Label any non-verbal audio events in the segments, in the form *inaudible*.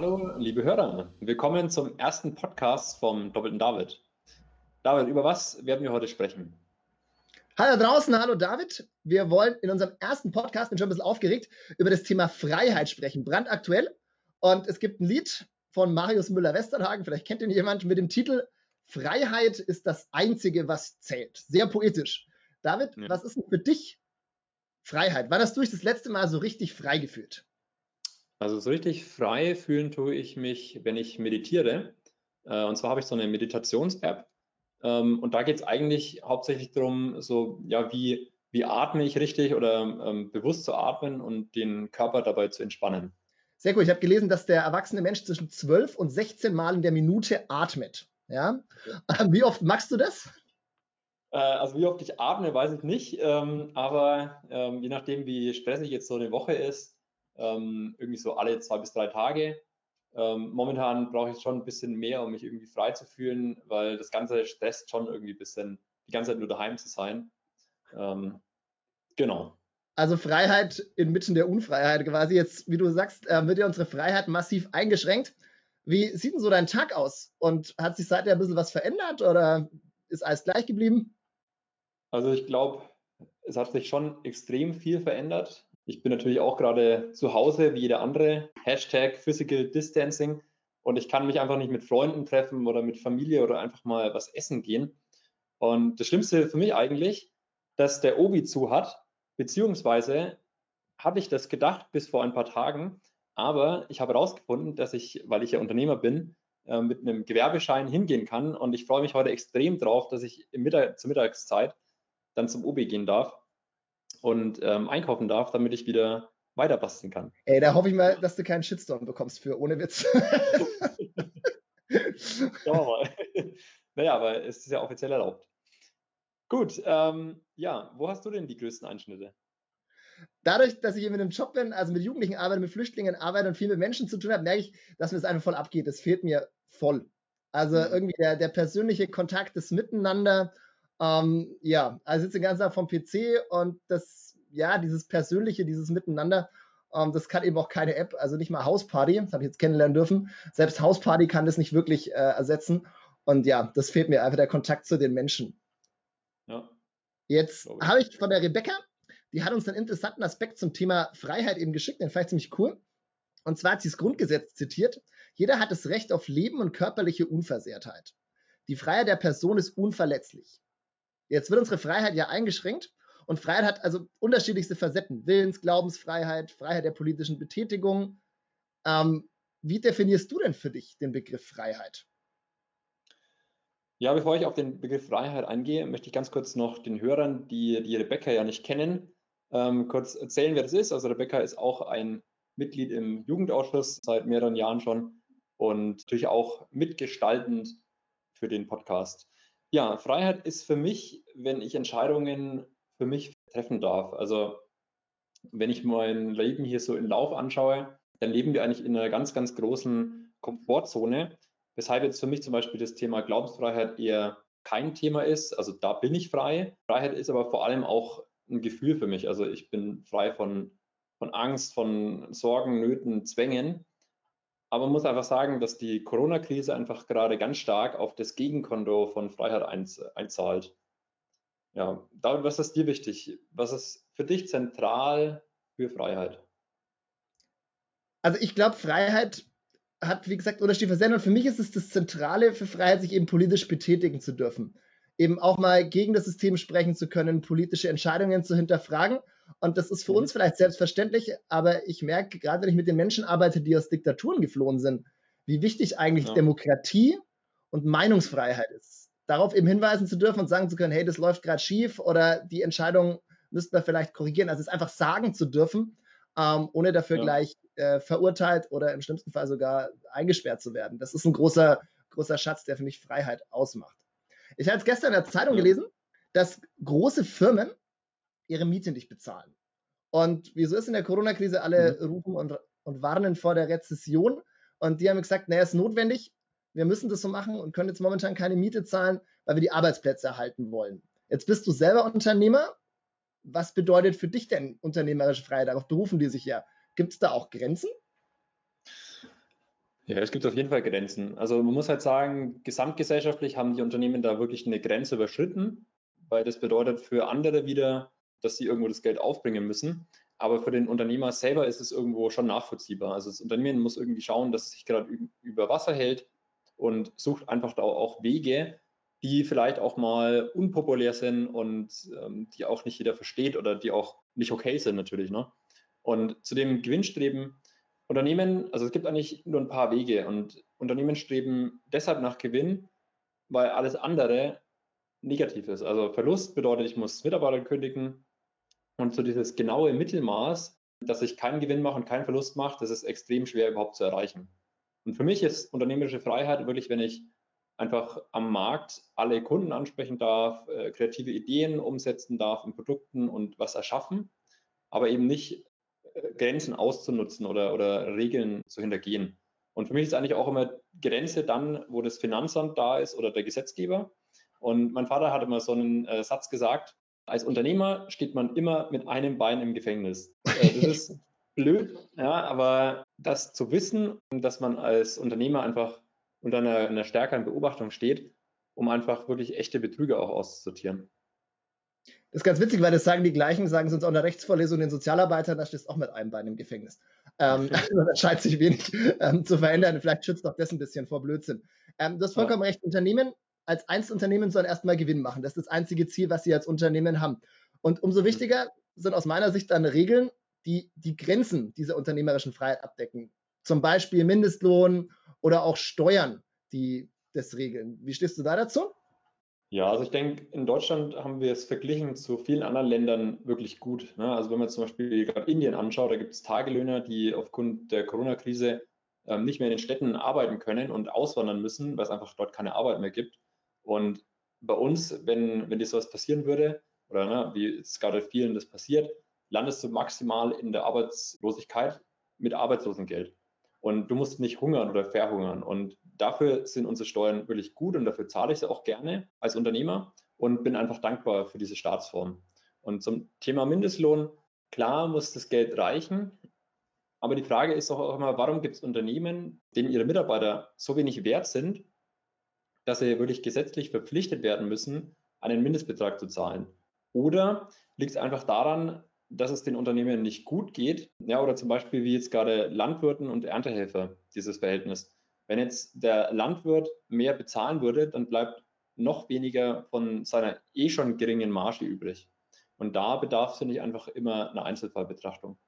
Hallo, liebe Hörer. Willkommen zum ersten Podcast vom Doppelten David. David, über was werden wir heute sprechen? Hallo draußen, hallo David. Wir wollen in unserem ersten Podcast, bin schon ein bisschen aufgeregt, über das Thema Freiheit sprechen. Brandaktuell. Und es gibt ein Lied von Marius Müller-Westernhagen, vielleicht kennt ihn jemand, mit dem Titel Freiheit ist das Einzige, was zählt. Sehr poetisch. David, ja. was ist denn für dich Freiheit? Wann hast du dich das letzte Mal so richtig frei gefühlt? Also so richtig frei fühlen tue ich mich, wenn ich meditiere. Äh, und zwar habe ich so eine Meditations-App. Ähm, und da geht es eigentlich hauptsächlich darum, so, ja, wie, wie atme ich richtig oder ähm, bewusst zu atmen und den Körper dabei zu entspannen. Sehr gut. Ich habe gelesen, dass der erwachsene Mensch zwischen 12 und 16 Mal in der Minute atmet. Ja? *laughs* Wie oft machst du das? Äh, also wie oft ich atme, weiß ich nicht. Ähm, aber ähm, je nachdem, wie stressig jetzt so eine Woche ist, ähm, irgendwie so alle zwei bis drei Tage. Ähm, momentan brauche ich schon ein bisschen mehr, um mich irgendwie frei zu fühlen, weil das Ganze stresst schon irgendwie ein bisschen, die ganze Zeit nur daheim zu sein. Ähm, genau. Also Freiheit inmitten der Unfreiheit quasi. Jetzt, wie du sagst, äh, wird ja unsere Freiheit massiv eingeschränkt. Wie sieht denn so dein Tag aus? Und hat sich seither ein bisschen was verändert oder ist alles gleich geblieben? Also ich glaube, es hat sich schon extrem viel verändert. Ich bin natürlich auch gerade zu Hause wie jeder andere. Hashtag Physical Distancing. Und ich kann mich einfach nicht mit Freunden treffen oder mit Familie oder einfach mal was essen gehen. Und das Schlimmste für mich eigentlich, dass der Obi zu hat, beziehungsweise habe ich das gedacht bis vor ein paar Tagen, aber ich habe herausgefunden, dass ich, weil ich ja Unternehmer bin, äh, mit einem Gewerbeschein hingehen kann und ich freue mich heute extrem drauf, dass ich Mittag, zur Mittagszeit dann zum OB gehen darf und ähm, einkaufen darf, damit ich wieder weiter basteln kann. Ey, da hoffe ich mal, dass du keinen Shitstorm bekommst für, ohne Witz. *laughs* Schauen wir mal. Naja, aber es ist ja offiziell erlaubt. Gut, ähm, ja, wo hast du denn die größten Einschnitte? Dadurch, dass ich eben in einem Job bin, also mit Jugendlichen arbeite, mit Flüchtlingen arbeite und viel mit Menschen zu tun habe, merke ich, dass mir das einfach voll abgeht. Das fehlt mir voll. Also mhm. irgendwie der, der persönliche Kontakt, das Miteinander ähm, ja, also sitze den ganzen Tag vom PC und das, ja, dieses Persönliche, dieses Miteinander, ähm, das kann eben auch keine App, also nicht mal Hausparty, das habe ich jetzt kennenlernen dürfen. Selbst Hausparty kann das nicht wirklich äh, ersetzen. Und ja, das fehlt mir einfach der Kontakt zu den Menschen. Ja. Jetzt habe ich von der Rebecca, die hat uns einen interessanten Aspekt zum Thema Freiheit eben geschickt, den fand ich ziemlich cool. Und zwar hat sie das Grundgesetz zitiert. Jeder hat das Recht auf Leben und körperliche Unversehrtheit. Die Freiheit der Person ist unverletzlich. Jetzt wird unsere Freiheit ja eingeschränkt und Freiheit hat also unterschiedlichste Facetten. Willens, Glaubensfreiheit, Freiheit der politischen Betätigung. Ähm, wie definierst du denn für dich den Begriff Freiheit? Ja, bevor ich auf den Begriff Freiheit eingehe, möchte ich ganz kurz noch den Hörern, die die Rebecca ja nicht kennen, ähm, kurz erzählen, wer das ist. Also Rebecca ist auch ein Mitglied im Jugendausschuss seit mehreren Jahren schon und natürlich auch mitgestaltend für den Podcast. Ja, Freiheit ist für mich, wenn ich Entscheidungen für mich treffen darf. Also wenn ich mein Leben hier so in Lauf anschaue, dann leben wir eigentlich in einer ganz, ganz großen Komfortzone, weshalb jetzt für mich zum Beispiel das Thema Glaubensfreiheit eher kein Thema ist. Also da bin ich frei. Freiheit ist aber vor allem auch ein Gefühl für mich. Also ich bin frei von, von Angst, von Sorgen, Nöten, Zwängen. Aber man muss einfach sagen, dass die Corona-Krise einfach gerade ganz stark auf das Gegenkonto von Freiheit einzahlt. Ja, David, was ist dir wichtig? Was ist für dich zentral für Freiheit? Also ich glaube, Freiheit hat, wie gesagt, unterschiedliche Facetten und für mich ist es das Zentrale für Freiheit, sich eben politisch betätigen zu dürfen. Eben auch mal gegen das System sprechen zu können, politische Entscheidungen zu hinterfragen und das ist für mhm. uns vielleicht selbstverständlich, aber ich merke, gerade wenn ich mit den Menschen arbeite, die aus Diktaturen geflohen sind, wie wichtig eigentlich ja. Demokratie und Meinungsfreiheit ist. Darauf eben hinweisen zu dürfen und sagen zu können, hey, das läuft gerade schief oder die Entscheidung müssten wir vielleicht korrigieren. Also es einfach sagen zu dürfen, ähm, ohne dafür ja. gleich äh, verurteilt oder im schlimmsten Fall sogar eingesperrt zu werden. Das ist ein großer, großer Schatz, der für mich Freiheit ausmacht. Ich habe jetzt gestern in der Zeitung gelesen, dass große Firmen ihre Miete nicht bezahlen. Und wieso ist in der Corona-Krise alle mhm. rufen und, und warnen vor der Rezession? Und die haben gesagt, naja, ist notwendig, wir müssen das so machen und können jetzt momentan keine Miete zahlen, weil wir die Arbeitsplätze erhalten wollen. Jetzt bist du selber Unternehmer. Was bedeutet für dich denn unternehmerische Freiheit? Darauf berufen die sich ja. Gibt es da auch Grenzen? Ja, es gibt auf jeden Fall Grenzen. Also man muss halt sagen, gesamtgesellschaftlich haben die Unternehmen da wirklich eine Grenze überschritten, weil das bedeutet für andere wieder, dass sie irgendwo das Geld aufbringen müssen. Aber für den Unternehmer selber ist es irgendwo schon nachvollziehbar. Also das Unternehmen muss irgendwie schauen, dass es sich gerade über Wasser hält und sucht einfach da auch Wege, die vielleicht auch mal unpopulär sind und ähm, die auch nicht jeder versteht oder die auch nicht okay sind natürlich. Ne? Und zu dem Gewinnstreben Unternehmen, also es gibt eigentlich nur ein paar Wege und Unternehmen streben deshalb nach Gewinn, weil alles andere negativ ist. Also Verlust bedeutet, ich muss Mitarbeiter kündigen und so dieses genaue Mittelmaß, dass ich keinen Gewinn mache und keinen Verlust mache, das ist extrem schwer überhaupt zu erreichen. Und für mich ist unternehmerische Freiheit wirklich, wenn ich einfach am Markt alle Kunden ansprechen darf, äh, kreative Ideen umsetzen darf in Produkten und was erschaffen, aber eben nicht Grenzen auszunutzen oder, oder Regeln zu hintergehen. Und für mich ist eigentlich auch immer Grenze dann, wo das Finanzamt da ist oder der Gesetzgeber. Und mein Vater hat immer so einen äh, Satz gesagt, als Unternehmer steht man immer mit einem Bein im Gefängnis. *laughs* Äh, das ist blöd, ja, aber das zu wissen, dass man als Unternehmer einfach unter einer, einer stärkeren Beobachtung steht, um einfach wirklich echte Betrüger auch auszusortieren. Das ist ganz witzig, weil das sagen die gleichen, sagen sie uns auch in der Rechtsvorlesung den Sozialarbeitern, da stehst du auch mit einem Bein im Gefängnis. Ähm, also *laughs* da scheint sich wenig ähm, zu verändern. Vielleicht schützt auch das ein bisschen vor Blödsinn. Ähm, du hast vollkommen ja. recht. Unternehmen als Einzelunternehmen sollen erstmal Gewinn machen. Das ist das einzige Ziel, was sie als Unternehmen haben. Und umso wichtiger sind aus meiner Sicht dann Regeln, die die Grenzen dieser unternehmerischen Freiheit abdecken. Zum Beispiel Mindestlohn oder auch Steuern, die das regeln. Wie stehst du da dazu? Ja, also ich denke, in Deutschland haben wir es verglichen zu vielen anderen Ländern wirklich gut. Ne? Also wenn man zum Beispiel gerade Indien anschaut, da gibt es Tagelöhner, die aufgrund der Corona-Krise ähm, nicht mehr in den Städten arbeiten können und auswandern müssen, weil es einfach dort keine Arbeit mehr gibt. Und bei uns, wenn, wenn dir sowas passieren würde, oder ne, wie es gerade vielen das passiert, landest du maximal in der Arbeitslosigkeit mit Arbeitslosengeld. Und du musst nicht hungern oder verhungern. Und dafür sind unsere Steuern wirklich gut und dafür zahle ich sie auch gerne als Unternehmer und bin einfach dankbar für diese Staatsform. Und zum Thema Mindestlohn, klar muss das Geld reichen. Aber die Frage ist auch immer, warum gibt es Unternehmen, denen ihre Mitarbeiter so wenig wert sind, dass sie wirklich gesetzlich verpflichtet werden müssen, einen Mindestbetrag zu zahlen? Oder liegt es einfach daran, dass es den Unternehmen nicht gut geht. Ja, oder zum Beispiel wie jetzt gerade Landwirten und Erntehelfer, dieses Verhältnis. Wenn jetzt der Landwirt mehr bezahlen würde, dann bleibt noch weniger von seiner eh schon geringen Marge übrig. Und da bedarf es, ich, einfach immer einer Einzelfallbetrachtung.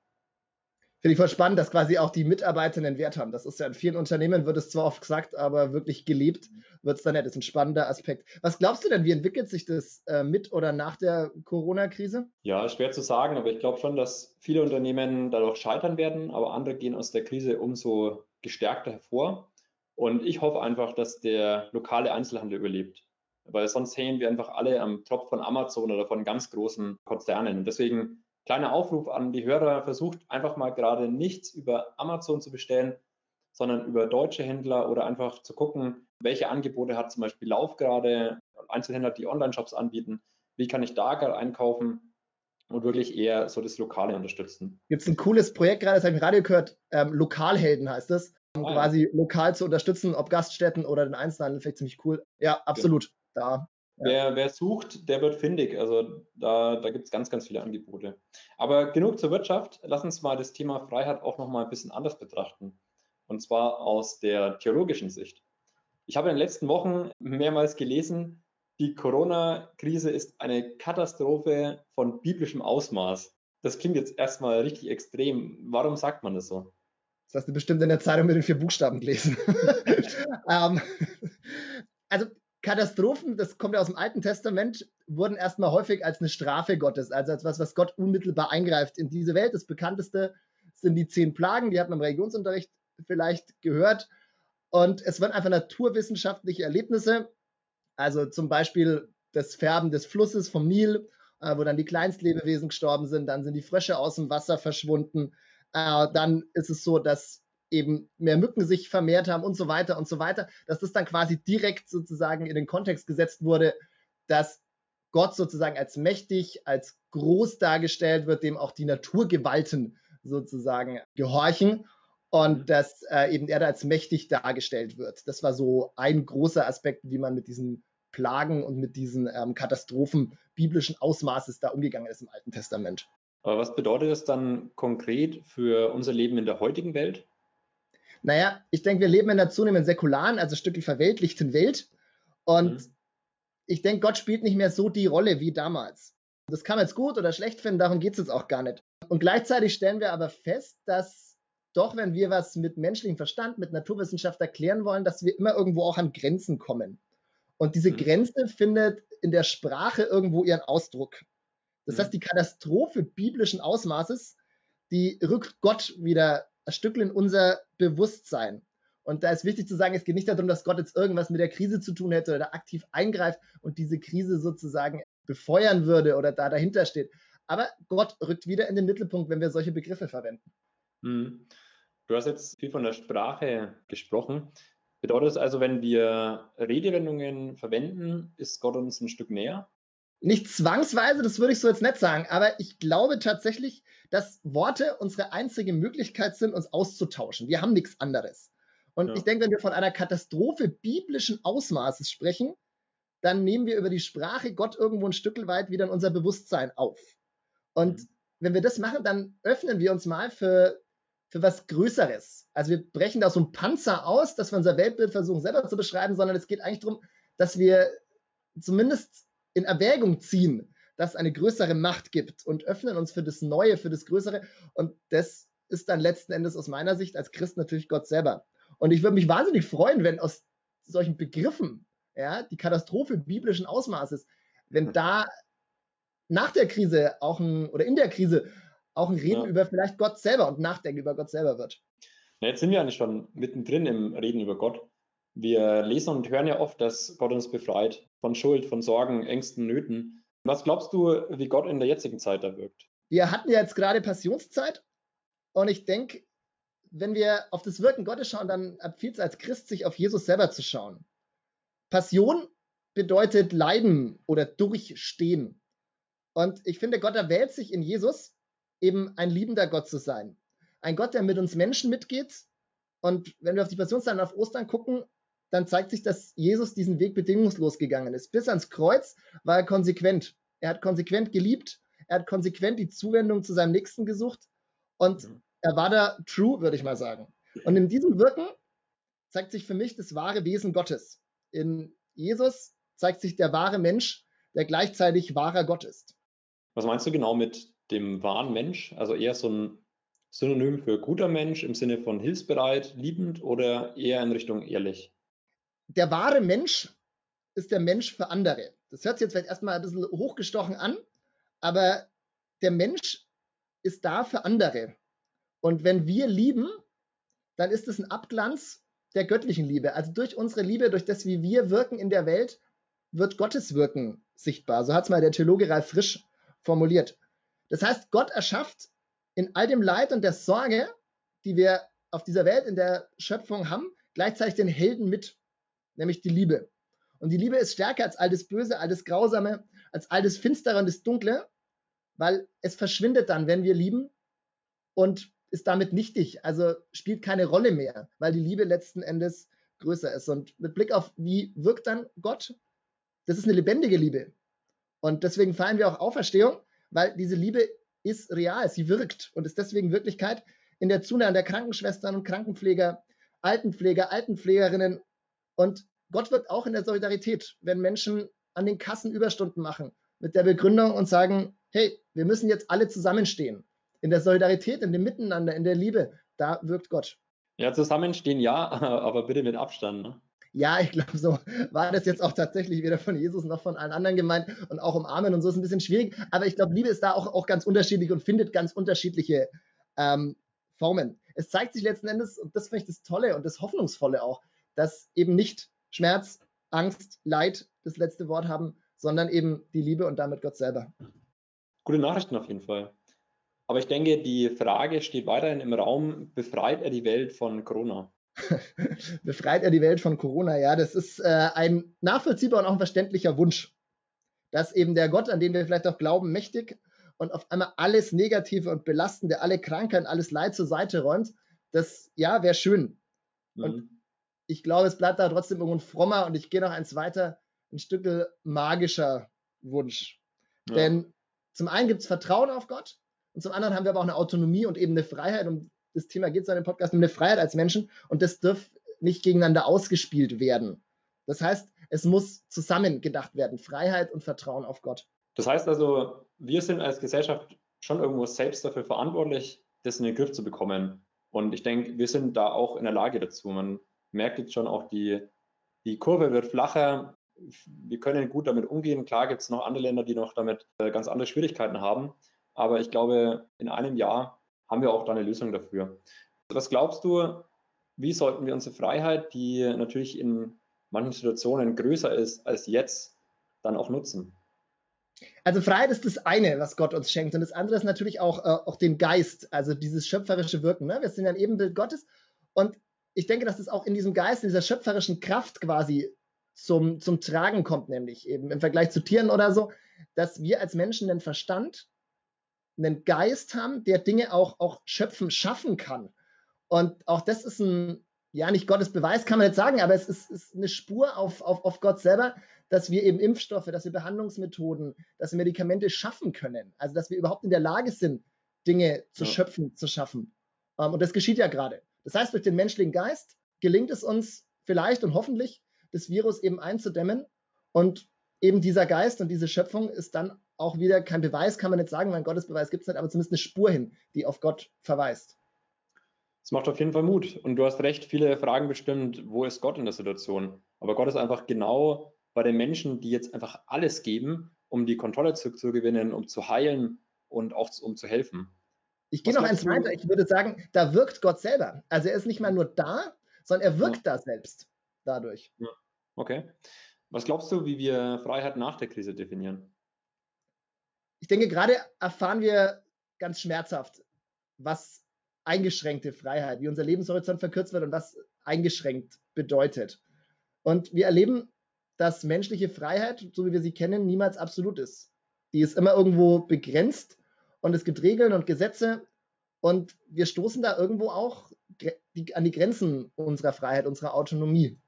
Finde ich voll spannend, dass quasi auch die Mitarbeiter einen Wert haben. Das ist ja in vielen Unternehmen, wird es zwar oft gesagt, aber wirklich gelebt wird es dann nicht. Das ist ein spannender Aspekt. Was glaubst du denn, wie entwickelt sich das äh, mit oder nach der Corona-Krise? Ja, schwer zu sagen, aber ich glaube schon, dass viele Unternehmen dadurch scheitern werden, aber andere gehen aus der Krise umso gestärkter hervor. Und ich hoffe einfach, dass der lokale Einzelhandel überlebt. Weil sonst hängen wir einfach alle am Tropf von Amazon oder von ganz großen Konzernen. Und deswegen kleiner Aufruf an die Hörer, versucht einfach mal gerade nichts über Amazon zu bestellen, sondern über deutsche Händler oder einfach zu gucken, welche Angebote hat zum Beispiel Lauf gerade, Einzelhändler, die Online-Shops anbieten, wie kann ich da gerade einkaufen und wirklich eher so das Lokale unterstützen. Gibt es ein cooles Projekt gerade, das habe ich im Radio gehört, ähm, Lokalhelden heißt es, um ah, quasi ja. lokal zu unterstützen, ob Gaststätten oder den Einzelhandel, vielleicht ziemlich cool. Ja, absolut. Ja. Da Wer, wer, sucht, der wird findig. Also da, da gibt es ganz, ganz viele Angebote. Aber genug zur Wirtschaft. Lass uns mal das Thema Freiheit auch nochmal ein bisschen anders betrachten. Und zwar aus der theologischen Sicht. Ich habe in den letzten Wochen mehrmals gelesen, die Corona-Krise ist eine Katastrophe von biblischem Ausmaß. Das klingt jetzt erstmal richtig extrem. Warum sagt man das so? Das hast du bestimmt in der Zeitung mit den vier Buchstaben gelesen. *laughs* *laughs* ähm, also Katastrophen, das kommt ja aus dem Alten Testament, wurden erstmal häufig als eine Strafe Gottes, also als was, was Gott unmittelbar eingreift in diese Welt. Das bekannteste sind die zehn Plagen, die hat man im Religionsunterricht vielleicht gehört. Und es waren einfach naturwissenschaftliche Erlebnisse, also zum Beispiel das Färben des Flusses vom Nil, äh, wo dann die Kleinstlebewesen gestorben sind, dann sind die Frösche aus dem Wasser verschwunden. Äh, dann ist es so, dass eben mehr Mücken sich vermehrt haben und so weiter und so weiter, dass das dann quasi direkt sozusagen in den Kontext gesetzt wurde, dass Gott sozusagen als mächtig, als groß dargestellt wird, dem auch die Naturgewalten sozusagen gehorchen. und mhm. dass äh, eben er da als mächtig dargestellt wird. Das war so ein großer Aspekt, wie man mit diesen Plagen und mit diesen ähm, Katastrophen biblischen Ausmaßes da umgegangen ist im Alten Testament. Aber was bedeutet das dann konkret für unser Leben in der heutigen Welt? Naja, ich denke, wir leben in einer zunehmend säkularen, also stücklich verweltlichten Welt. Und mhm. ich denke, Gott spielt nicht mehr so die Rolle wie damals. Das kann man jetzt gut oder schlecht finden, darum geht es jetzt auch gar nicht. Und gleichzeitig stellen wir aber fest, dass doch, wenn wir was mit menschlichem Verstand, mit Naturwissenschaft erklären wollen, dass wir immer irgendwo auch an Grenzen kommen. Und diese mhm. Grenze findet in der Sprache irgendwo ihren Ausdruck. Das mhm. heißt, die Katastrophe biblischen Ausmaßes, die rückt Gott wieder ein Stückchen in unser Bewusstsein. Und da ist wichtig zu sagen, es geht nicht darum, dass Gott jetzt irgendwas mit der Krise zu tun hätte oder aktiv eingreift und diese Krise sozusagen befeuern würde oder da dahinter steht. Aber Gott rückt wieder in den Mittelpunkt, wenn wir solche Begriffe verwenden. Mhm. Du hast jetzt viel von der Sprache gesprochen. Bedeutet das also, wenn wir Redewendungen verwenden, ist Gott uns ein Stück näher? Nicht zwangsweise, das würde ich so jetzt nicht sagen, aber ich glaube tatsächlich, dass Worte unsere einzige Möglichkeit sind, uns auszutauschen. Wir haben nichts anderes. Und ja. ich denke, wenn wir von einer Katastrophe biblischen Ausmaßes sprechen, dann nehmen wir über die Sprache Gott irgendwo ein Stück weit wieder in unser Bewusstsein auf. Und mhm. wenn wir das machen, dann öffnen wir uns mal für, für was Größeres. Also wir brechen da so ein Panzer aus, dass wir unser Weltbild versuchen selber zu beschreiben, sondern es geht eigentlich darum, dass wir zumindest in Erwägung ziehen, dass es eine größere Macht gibt und öffnen uns für das Neue, für das Größere. Und das ist dann letzten Endes aus meiner Sicht als Christ natürlich Gott selber. Und ich würde mich wahnsinnig freuen, wenn aus solchen Begriffen, ja, die Katastrophe biblischen Ausmaßes, wenn da nach der Krise auch ein, oder in der Krise auch ein Reden ja. über vielleicht Gott selber und Nachdenken über Gott selber wird. Na, jetzt sind wir eigentlich schon mittendrin im Reden über Gott. Wir lesen und hören ja oft, dass Gott uns befreit von Schuld, von Sorgen, Ängsten, Nöten. Was glaubst du, wie Gott in der jetzigen Zeit da wirkt? Wir hatten ja jetzt gerade Passionszeit und ich denke, wenn wir auf das Wirken Gottes schauen, dann empfiehlt es als Christ, sich auf Jesus selber zu schauen. Passion bedeutet Leiden oder Durchstehen. Und ich finde, Gott erwählt sich in Jesus, eben ein liebender Gott zu sein. Ein Gott, der mit uns Menschen mitgeht. Und wenn wir auf die Passionszeit und auf Ostern gucken, dann zeigt sich, dass Jesus diesen Weg bedingungslos gegangen ist. Bis ans Kreuz war er konsequent. Er hat konsequent geliebt. Er hat konsequent die Zuwendung zu seinem Nächsten gesucht. Und mhm. er war da true, würde ich mal sagen. Und in diesem Wirken zeigt sich für mich das wahre Wesen Gottes. In Jesus zeigt sich der wahre Mensch, der gleichzeitig wahrer Gott ist. Was meinst du genau mit dem wahren Mensch? Also eher so ein Synonym für guter Mensch im Sinne von hilfsbereit, liebend oder eher in Richtung ehrlich? Der wahre Mensch ist der Mensch für andere. Das hört sich jetzt vielleicht erstmal ein bisschen hochgestochen an, aber der Mensch ist da für andere. Und wenn wir lieben, dann ist es ein Abglanz der göttlichen Liebe. Also durch unsere Liebe, durch das, wie wir wirken in der Welt, wird Gottes Wirken sichtbar. So hat es mal der Theologe Ralf Frisch formuliert. Das heißt, Gott erschafft in all dem Leid und der Sorge, die wir auf dieser Welt in der Schöpfung haben, gleichzeitig den Helden mit, nämlich die Liebe. Und die Liebe ist stärker als all das Böse, all das Grausame, als all das Finstere und das Dunkle, weil es verschwindet dann, wenn wir lieben und ist damit nichtig, also spielt keine Rolle mehr, weil die Liebe letzten Endes größer ist. Und mit Blick auf, wie wirkt dann Gott, das ist eine lebendige Liebe. Und deswegen feiern wir auch Auferstehung, weil diese Liebe ist real, sie wirkt und ist deswegen Wirklichkeit in der Zunahme der Krankenschwestern und Krankenpfleger, Altenpfleger, Altenpflegerinnen. Und Gott wirkt auch in der Solidarität, wenn Menschen an den Kassen Überstunden machen, mit der Begründung und sagen, hey, wir müssen jetzt alle zusammenstehen. In der Solidarität, in dem Miteinander, in der Liebe, da wirkt Gott. Ja, zusammenstehen ja, *laughs* aber bitte mit Abstand. Ne? Ja, ich glaube, so war das jetzt auch tatsächlich weder von Jesus noch von allen anderen gemeint und auch umarmen und so ist ein bisschen schwierig. Aber ich glaube, Liebe ist da auch, auch ganz unterschiedlich und findet ganz unterschiedliche ähm, Formen. Es zeigt sich letzten Endes, und das finde ich das Tolle und das Hoffnungsvolle auch, dass eben nicht Schmerz, Angst, Leid das letzte Wort haben, sondern eben die Liebe und damit Gott selber. Gute Nachrichten auf jeden Fall. Aber ich denke, die Frage steht weiterhin im Raum, befreit er die Welt von Corona? *laughs* befreit er die Welt von Corona. Ja, das ist äh, ein nachvollziehbarer und auch ein verständlicher Wunsch, dass eben der Gott, an den wir vielleicht auch glauben, mächtig und auf einmal alles Negative und Belastende, alle Krankheiten, alles Leid zur Seite räumt, Das, ja, wäre schön. Mhm. Und ich glaube, es bleibt da trotzdem irgendwo ein frommer und ich gehe noch eins weiter, ein Stück magischer Wunsch. Ja. Denn zum einen gibt es Vertrauen auf Gott und zum anderen haben wir aber auch eine Autonomie und eben eine Freiheit. Um das Thema geht es in dem Podcast, um eine Freiheit als Menschen und das darf nicht gegeneinander ausgespielt werden. Das heißt, es muss zusammen gedacht werden, Freiheit und Vertrauen auf Gott. Das heißt also, wir sind als Gesellschaft schon irgendwo selbst dafür verantwortlich, das in den Griff zu bekommen. Und ich denke, wir sind da auch in der Lage dazu. Man merkt jetzt schon auch, die, die Kurve wird flacher. Wir können gut damit umgehen. Klar gibt es noch andere Länder, die noch damit äh, ganz andere Schwierigkeiten haben. Aber ich glaube, in einem Jahr haben wir auch da eine Lösung dafür. Was glaubst du, wie sollten wir unsere Freiheit, die natürlich in manchen Situationen größer ist als jetzt, dann auch nutzen? Also Freiheit ist das eine, was Gott uns schenkt. Und das andere ist natürlich auch, äh, auch den Geist, also dieses schöpferische Wirken. Ne? Wir sind ein Ebenbild Gottes. Und ich denke, dass das auch in diesem Geist, in dieser schöpferischen Kraft quasi zum, zum Tragen kommt, nämlich eben im Vergleich zu Tieren oder so, dass wir als Menschen einen Verstand, einen Geist haben, der Dinge auch, auch schöpfen, schaffen kann. Und auch das ist ein, ja, nicht Gottes Beweis, kann man jetzt sagen, aber es ist, ist eine Spur auf, auf, auf Gott selber, dass wir eben Impfstoffe, dass wir Behandlungsmethoden, dass wir Medikamente schaffen können. Also, dass wir überhaupt in der Lage sind, Dinge zu ja. schöpfen, zu schaffen. Um, und das geschieht ja gerade. Das heißt, durch den menschlichen Geist gelingt es uns vielleicht und hoffentlich, das Virus eben einzudämmen. Und eben dieser Geist und diese Schöpfung ist dann auch wieder kein Beweis, kann man nicht sagen, mein Gottesbeweis gibt es nicht, aber zumindest eine Spur hin, die auf Gott verweist. Es macht auf jeden Fall Mut. Und du hast recht, viele Fragen bestimmt, wo ist Gott in der Situation? Aber Gott ist einfach genau bei den Menschen, die jetzt einfach alles geben, um die Kontrolle zurückzugewinnen, um zu heilen und auch um zu helfen. Ich gehe noch eins weiter. Ich würde sagen, da wirkt Gott selber. Also er ist nicht mal nur da, sondern er wirkt ja. da selbst dadurch. Ja. Okay. Was glaubst du, wie wir Freiheit nach der Krise definieren? Ich denke, gerade erfahren wir ganz schmerzhaft, was eingeschränkte Freiheit, wie unser Lebenshorizont verkürzt wird und was eingeschränkt bedeutet. Und wir erleben, dass menschliche Freiheit, so wie wir sie kennen, niemals absolut ist. Die ist immer irgendwo begrenzt und es gibt Regeln und Gesetze und wir stoßen da irgendwo auch an die Grenzen unserer Freiheit, unserer Autonomie.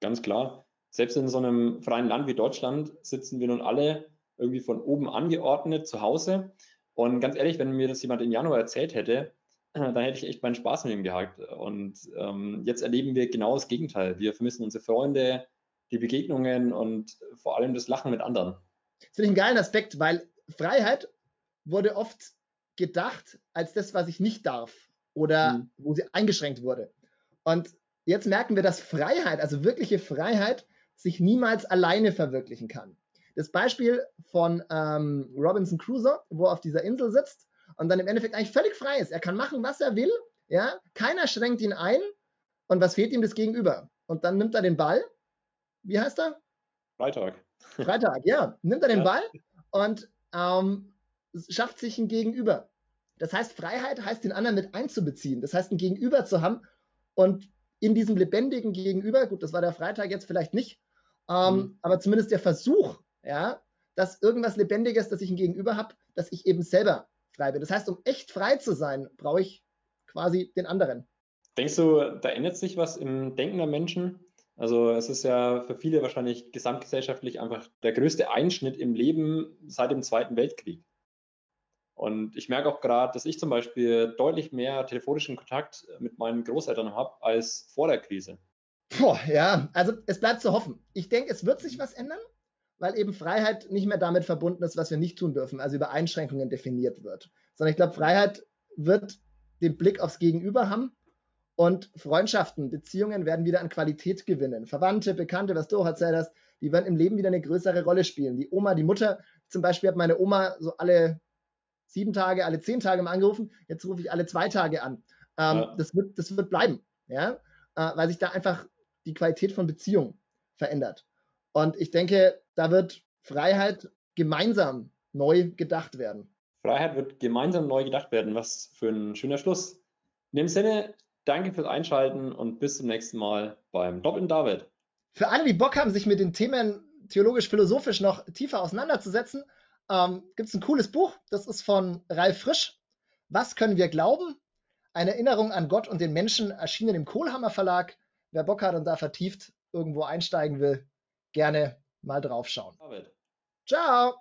Ganz klar. Selbst in so einem freien Land wie Deutschland sitzen wir nun alle irgendwie von oben angeordnet zu Hause. Und ganz ehrlich, wenn mir das jemand im Januar erzählt hätte, *clears throat* dann hätte ich echt meinen Spaß mit ihm gehabt. Und ähm, jetzt erleben wir genau das Gegenteil. Wir vermissen unsere Freunde, die Begegnungen und vor allem das Lachen mit anderen. Das finde ich einen geilen Aspekt, weil Freiheit wurde oft gedacht als das, was ich nicht darf oder mhm. wo sie eingeschränkt wurde. Und jetzt merken wir, dass Freiheit, also wirkliche Freiheit, sich niemals alleine verwirklichen kann. Das Beispiel von ähm, Robinson Crusoe, wo er auf dieser Insel sitzt und dann im Endeffekt eigentlich völlig frei ist. Er kann machen, was er will. Ja? Keiner schränkt ihn ein. Und was fehlt ihm das Gegenüber? Und dann nimmt er den Ball. Wie heißt er? Freitag. Freitag, ja. Nimmt er den ja. Ball und ähm, schafft sich ein Gegenüber. Das heißt, Freiheit heißt, den anderen mit einzubeziehen. Das heißt, ein Gegenüber zu haben und in diesem lebendigen Gegenüber, gut, das war der Freitag jetzt vielleicht nicht, ähm, mhm. aber zumindest der Versuch, ja, dass irgendwas Lebendiges, dass ich ein Gegenüber habe, dass ich eben selber frei bin. Das heißt, um echt frei zu sein, brauche ich quasi den anderen. Denkst du, da ändert sich was im Denken der Menschen? Also es ist ja für viele wahrscheinlich gesamtgesellschaftlich einfach der größte Einschnitt im Leben seit dem Zweiten Weltkrieg. Und ich merke auch gerade, dass ich zum Beispiel deutlich mehr telefonischen Kontakt mit meinen Großeltern habe als vor der Krise. Boah, ja, also es bleibt zu hoffen. Ich denke, es wird sich was ändern, weil eben Freiheit nicht mehr damit verbunden ist, was wir nicht tun dürfen, also über Einschränkungen definiert wird. Sondern ich glaube, Freiheit wird den Blick aufs Gegenüber haben und Freundschaften, Beziehungen werden wieder an Qualität gewinnen. Verwandte, Bekannte, was du auch erzählt hast, die werden im Leben wieder eine größere Rolle spielen. Die Oma, die Mutter, zum Beispiel hat meine Oma so alle sieben Tage, alle zehn Tage mal angerufen, jetzt rufe ich alle zwei Tage an. Ähm, ja. das, wird, das wird bleiben, ja? Äh, weil sich da einfach die Qualität von Beziehungen verändert. Und ich denke, da wird Freiheit gemeinsam neu gedacht werden. Freiheit wird gemeinsam neu gedacht werden. Was für ein schöner Schluss. In dem Sinne, danke fürs Einschalten und bis zum nächsten Mal beim Doppeln David. Für alle, die Bock haben, sich mit den Themen theologisch-philosophisch noch tiefer auseinanderzusetzen, ähm, gibt es ein cooles Buch, das ist von Ralf Frisch. Was können wir glauben? Eine Erinnerung an Gott und den Menschen erschienen im Kohlhammer Verlag. Wer Bock hat und da vertieft irgendwo einsteigen will, gerne mal draufschauen. Ciao!